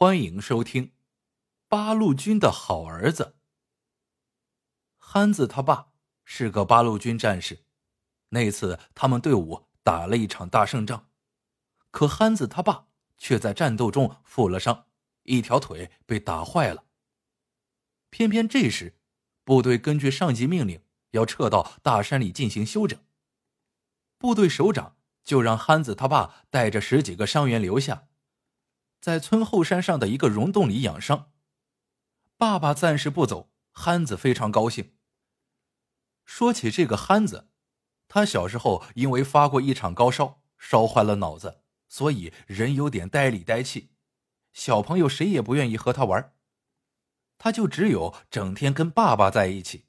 欢迎收听《八路军的好儿子》。憨子他爸是个八路军战士，那次他们队伍打了一场大胜仗，可憨子他爸却在战斗中负了伤，一条腿被打坏了。偏偏这时，部队根据上级命令要撤到大山里进行休整，部队首长就让憨子他爸带着十几个伤员留下。在村后山上的一个溶洞里养伤。爸爸暂时不走，憨子非常高兴。说起这个憨子，他小时候因为发过一场高烧，烧坏了脑子，所以人有点呆里呆气。小朋友谁也不愿意和他玩，他就只有整天跟爸爸在一起，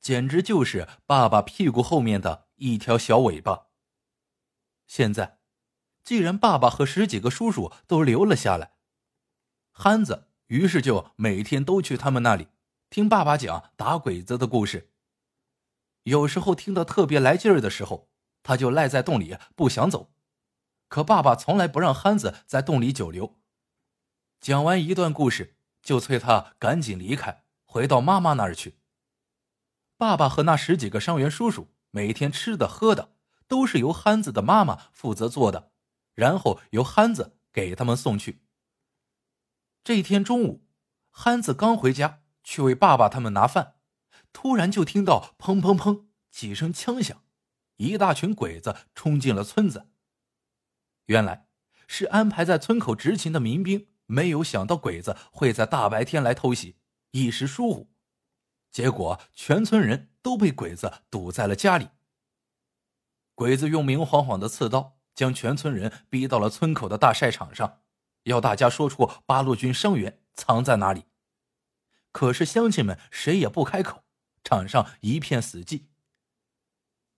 简直就是爸爸屁股后面的一条小尾巴。现在。既然爸爸和十几个叔叔都留了下来，憨子于是就每天都去他们那里听爸爸讲打鬼子的故事。有时候听得特别来劲儿的时候，他就赖在洞里不想走，可爸爸从来不让憨子在洞里久留。讲完一段故事，就催他赶紧离开，回到妈妈那儿去。爸爸和那十几个伤员叔叔每天吃的喝的都是由憨子的妈妈负责做的。然后由憨子给他们送去。这一天中午，憨子刚回家去为爸爸他们拿饭，突然就听到砰砰砰几声枪响，一大群鬼子冲进了村子。原来是安排在村口执勤的民兵没有想到鬼子会在大白天来偷袭，一时疏忽，结果全村人都被鬼子堵在了家里。鬼子用明晃晃的刺刀。将全村人逼到了村口的大晒场上，要大家说出八路军伤员藏在哪里。可是乡亲们谁也不开口，场上一片死寂。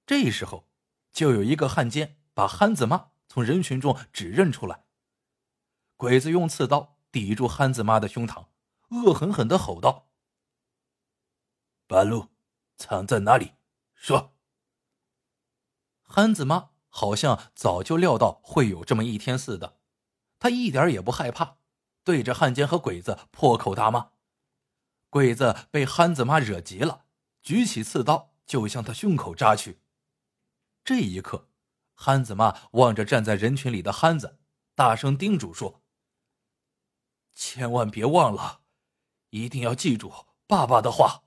这时候，就有一个汉奸把憨子妈从人群中指认出来。鬼子用刺刀抵住憨子妈的胸膛，恶狠狠的吼道：“八路藏在哪里？说。”憨子妈。好像早就料到会有这么一天似的，他一点也不害怕，对着汉奸和鬼子破口大骂。鬼子被憨子妈惹急了，举起刺刀就向他胸口扎去。这一刻，憨子妈望着站在人群里的憨子，大声叮嘱说：“千万别忘了，一定要记住爸爸的话。”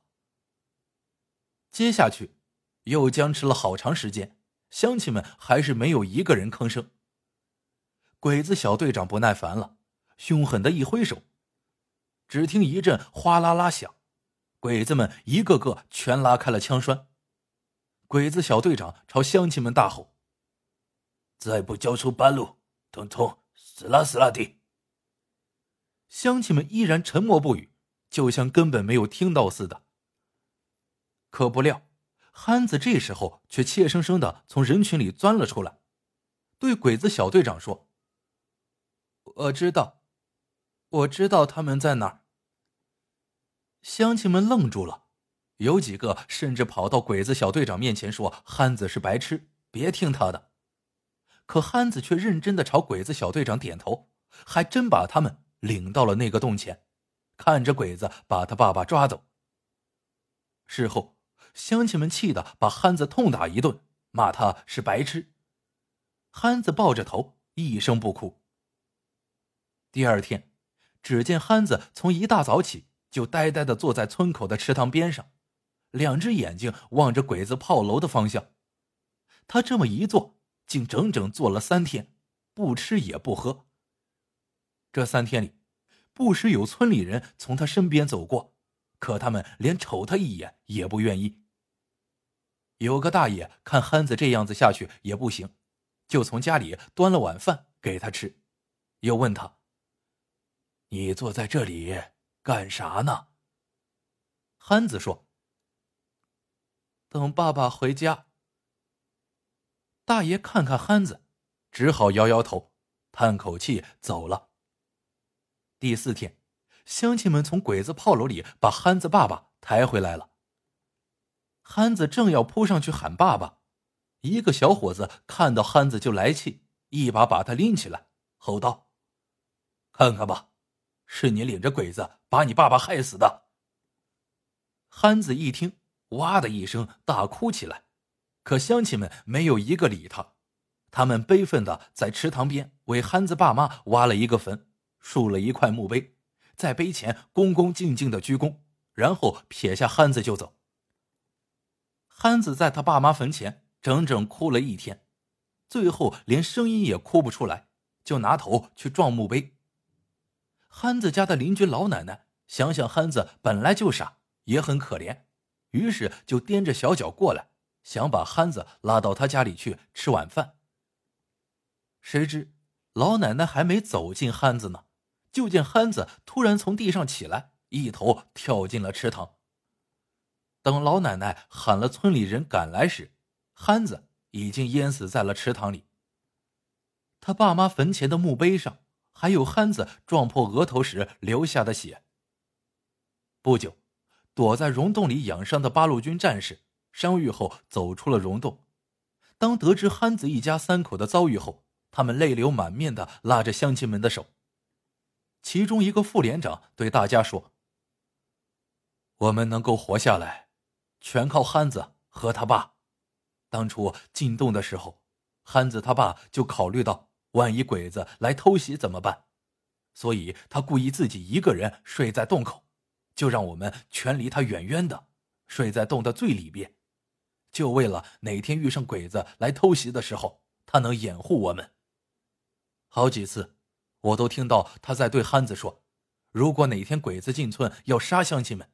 接下去，又僵持了好长时间。乡亲们还是没有一个人吭声。鬼子小队长不耐烦了，凶狠的一挥手，只听一阵哗啦啦响，鬼子们一个个全拉开了枪栓。鬼子小队长朝乡亲们大吼：“再不交出半路，统统死啦死啦的！”乡亲们依然沉默不语，就像根本没有听到似的。可不料。憨子这时候却怯生生的从人群里钻了出来，对鬼子小队长说：“我知道，我知道他们在哪儿。”乡亲们愣住了，有几个甚至跑到鬼子小队长面前说：“憨子是白痴，别听他的。”可憨子却认真的朝鬼子小队长点头，还真把他们领到了那个洞前，看着鬼子把他爸爸抓走。事后。乡亲们气得把憨子痛打一顿，骂他是白痴。憨子抱着头，一声不哭。第二天，只见憨子从一大早起就呆呆的坐在村口的池塘边上，两只眼睛望着鬼子炮楼的方向。他这么一坐，竟整整坐了三天，不吃也不喝。这三天里，不时有村里人从他身边走过，可他们连瞅他一眼也不愿意。有个大爷看憨子这样子下去也不行，就从家里端了碗饭给他吃，又问他：“你坐在这里干啥呢？”憨子说：“等爸爸回家。”大爷看看憨子，只好摇摇头，叹口气走了。第四天，乡亲们从鬼子炮楼里把憨子爸爸抬回来了。憨子正要扑上去喊爸爸，一个小伙子看到憨子就来气，一把把他拎起来，吼道：“看看吧，是你领着鬼子把你爸爸害死的。憨子一听，哇的一声大哭起来，可乡亲们没有一个理他，他们悲愤的在池塘边为憨子爸妈挖了一个坟，竖了一块墓碑，在碑前恭恭敬敬的鞠躬，然后撇下憨子就走。憨子在他爸妈坟前整整哭了一天，最后连声音也哭不出来，就拿头去撞墓碑。憨子家的邻居老奶奶想想憨子本来就傻，也很可怜，于是就踮着小脚过来，想把憨子拉到他家里去吃晚饭。谁知老奶奶还没走进憨子呢，就见憨子突然从地上起来，一头跳进了池塘。等老奶奶喊了村里人赶来时，憨子已经淹死在了池塘里。他爸妈坟前的墓碑上。还有憨子撞破额头时流下的血。不久，躲在溶洞里养伤的八路军战士伤愈后走出了溶洞。当得知憨子一家三口的遭遇后，他们泪流满面的拉着乡亲们的手。其中一个副连长对大家说：“我们能够活下来，全靠憨子和他爸。当初进洞的时候，憨子他爸就考虑到。”万一鬼子来偷袭怎么办？所以他故意自己一个人睡在洞口，就让我们全离他远远的，睡在洞的最里边，就为了哪天遇上鬼子来偷袭的时候，他能掩护我们。好几次，我都听到他在对憨子说：“如果哪天鬼子进村要杀乡亲们，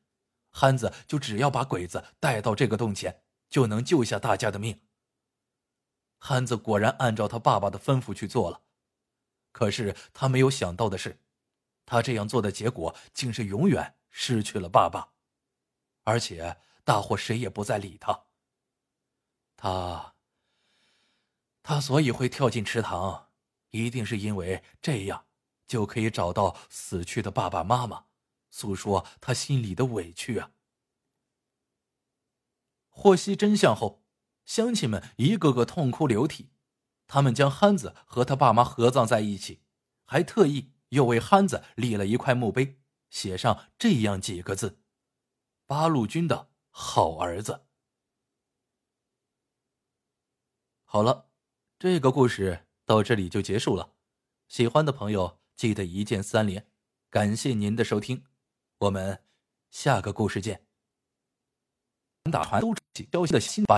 憨子就只要把鬼子带到这个洞前，就能救下大家的命。”憨子果然按照他爸爸的吩咐去做了，可是他没有想到的是，他这样做的结果竟是永远失去了爸爸，而且大伙谁也不再理他。他，他所以会跳进池塘，一定是因为这样就可以找到死去的爸爸妈妈，诉说他心里的委屈啊。获悉真相后。乡亲们一个个痛哭流涕，他们将憨子和他爸妈合葬在一起，还特意又为憨子立了一块墓碑，写上这样几个字：“八路军的好儿子。”好了，这个故事到这里就结束了。喜欢的朋友记得一键三连，感谢您的收听，我们下个故事见。打传都消息的新版。